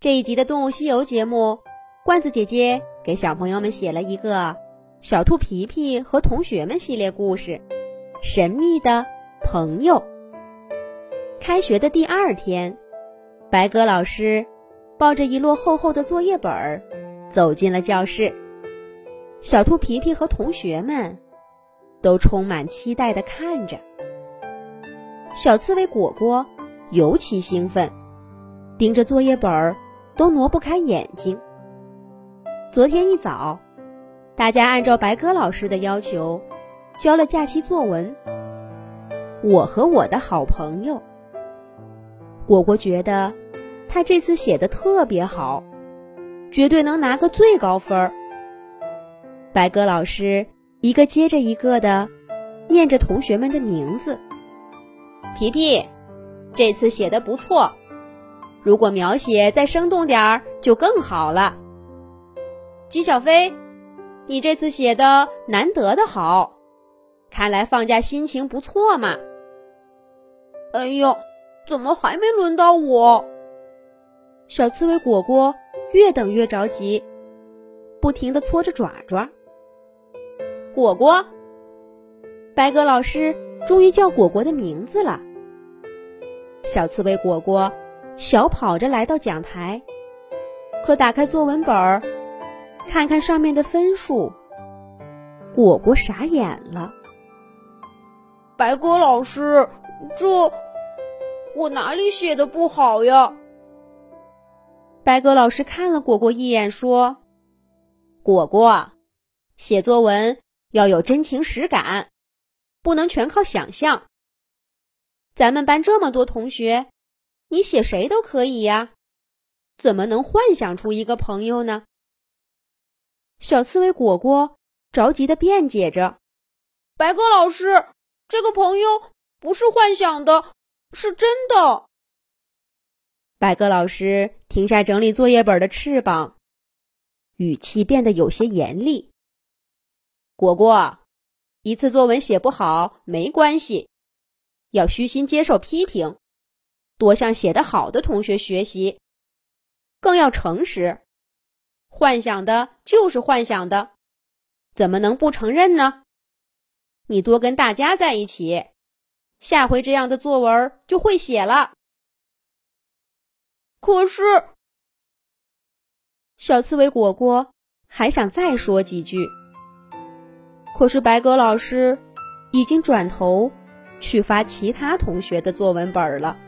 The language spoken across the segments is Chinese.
这一集的《动物西游》节目，罐子姐姐给小朋友们写了一个《小兔皮皮和同学们》系列故事，《神秘的朋友》。开学的第二天，白鸽老师抱着一摞厚厚的作业本儿走进了教室。小兔皮皮和同学们都充满期待地看着。小刺猬果果尤其兴奋，盯着作业本儿。都挪不开眼睛。昨天一早，大家按照白鸽老师的要求，交了假期作文。我和我的好朋友果果觉得，他这次写的特别好，绝对能拿个最高分儿。白鸽老师一个接着一个的念着同学们的名字。皮皮，这次写的不错。如果描写再生动点儿，就更好了。姬小飞，你这次写的难得的好，看来放假心情不错嘛。哎呦，怎么还没轮到我？小刺猬果果越等越着急，不停地搓着爪爪。果果，白鸽老师终于叫果果的名字了。小刺猬果果。小跑着来到讲台，可打开作文本儿，看看上面的分数，果果傻眼了。白鸽老师，这我哪里写的不好呀？白鸽老师看了果果一眼，说：“果果，写作文要有真情实感，不能全靠想象。咱们班这么多同学。”你写谁都可以呀，怎么能幻想出一个朋友呢？小刺猬果果着急的辩解着：“白鸽老师，这个朋友不是幻想的，是真的。”白鸽老师停下整理作业本的翅膀，语气变得有些严厉：“果果，一次作文写不好没关系，要虚心接受批评。”多向写得好的同学学习，更要诚实。幻想的就是幻想的，怎么能不承认呢？你多跟大家在一起，下回这样的作文就会写了。可是，小刺猬果果还想再说几句，可是白鸽老师已经转头去发其他同学的作文本了。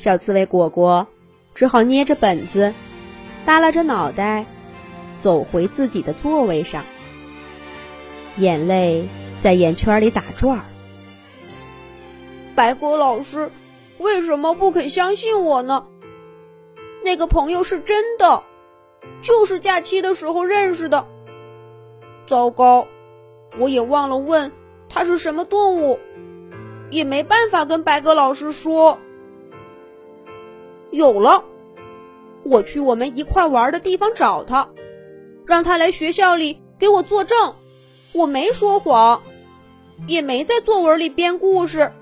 小刺猬果果只好捏着本子，耷拉着脑袋，走回自己的座位上，眼泪在眼圈里打转儿。白鸽老师为什么不肯相信我呢？那个朋友是真的，就是假期的时候认识的。糟糕，我也忘了问他是什么动物，也没办法跟白鸽老师说。有了，我去我们一块玩的地方找他，让他来学校里给我作证，我没说谎，也没在作文里编故事。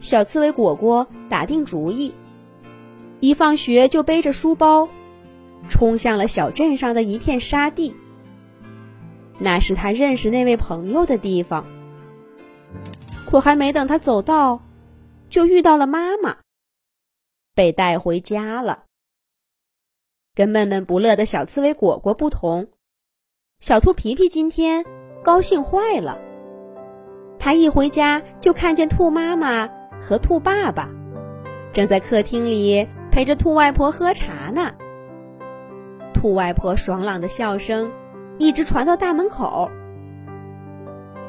小刺猬果果打定主意，一放学就背着书包，冲向了小镇上的一片沙地。那是他认识那位朋友的地方。可还没等他走到，就遇到了妈妈。被带回家了。跟闷闷不乐的小刺猬果果不同，小兔皮皮今天高兴坏了。他一回家就看见兔妈妈和兔爸爸正在客厅里陪着兔外婆喝茶呢。兔外婆爽朗的笑声一直传到大门口。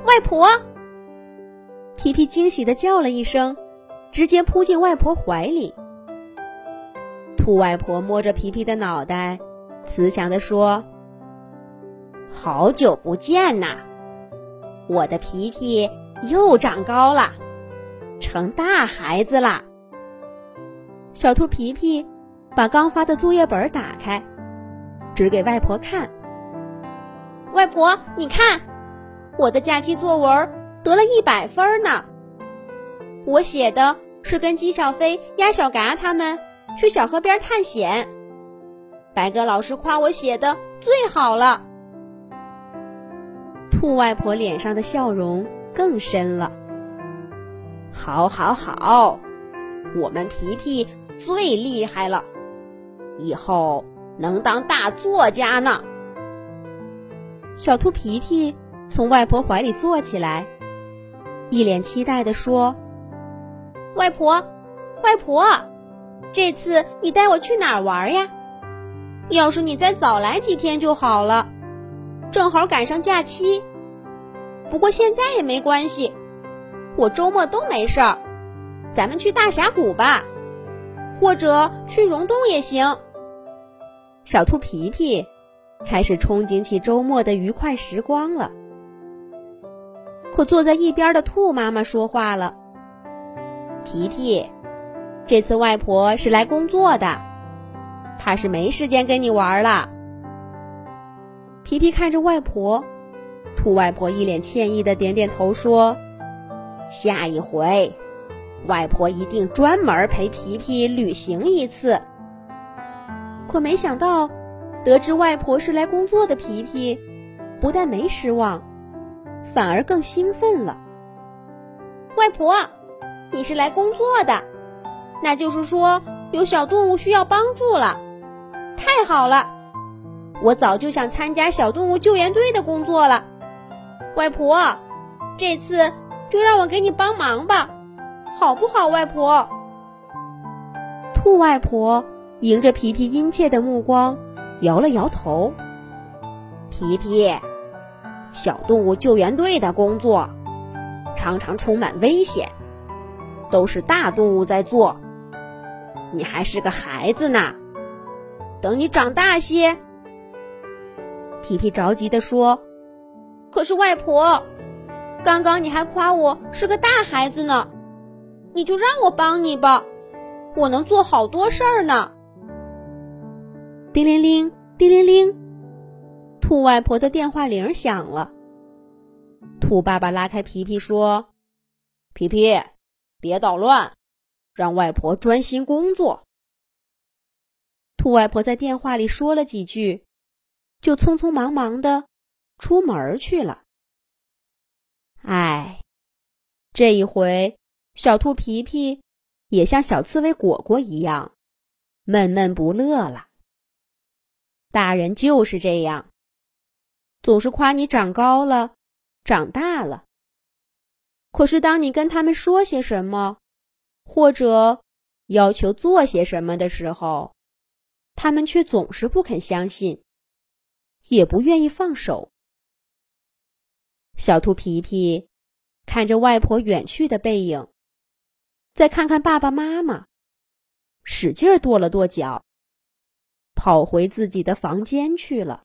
外婆，皮皮惊喜的叫了一声，直接扑进外婆怀里。兔外婆摸着皮皮的脑袋，慈祥地说：“好久不见呐，我的皮皮又长高了，成大孩子了。”小兔皮皮把刚发的作业本打开，指给外婆看：“外婆，你看，我的假期作文得了一百分呢。我写的是跟鸡小飞、鸭小嘎他们。”去小河边探险。白鸽老师夸我写的最好了。兔外婆脸上的笑容更深了。好，好，好，我们皮皮最厉害了，以后能当大作家呢。小兔皮皮从外婆怀里坐起来，一脸期待地说：“外婆，外婆，这次你带我去哪儿玩呀？要是你再早来几天就好了，正好赶上假期。不过现在也没关系，我周末都没事儿。咱们去大峡谷吧，或者去溶洞也行。”小兔皮皮。开始憧憬起周末的愉快时光了。可坐在一边的兔妈妈说话了：“皮皮，这次外婆是来工作的，怕是没时间跟你玩了。”皮皮看着外婆，兔外婆一脸歉意的点点头说：“下一回，外婆一定专门陪皮皮旅行一次。”可没想到。得知外婆是来工作的，皮皮不但没失望，反而更兴奋了。外婆，你是来工作的，那就是说有小动物需要帮助了。太好了，我早就想参加小动物救援队的工作了。外婆，这次就让我给你帮忙吧，好不好？外婆，兔外婆迎着皮皮殷切的目光。摇了摇头，皮皮，小动物救援队的工作常常充满危险，都是大动物在做。你还是个孩子呢，等你长大些。皮皮着急地说：“可是外婆，刚刚你还夸我是个大孩子呢，你就让我帮你吧，我能做好多事儿呢。”叮铃铃，叮铃铃，兔外婆的电话铃响了。兔爸爸拉开皮皮说：“皮皮，别捣乱，让外婆专心工作。”兔外婆在电话里说了几句，就匆匆忙忙的出门去了。唉，这一回，小兔皮皮也像小刺猬果果一样，闷闷不乐了。大人就是这样，总是夸你长高了、长大了。可是当你跟他们说些什么，或者要求做些什么的时候，他们却总是不肯相信，也不愿意放手。小兔皮皮看着外婆远去的背影，再看看爸爸妈妈，使劲跺了跺脚。跑回自己的房间去了。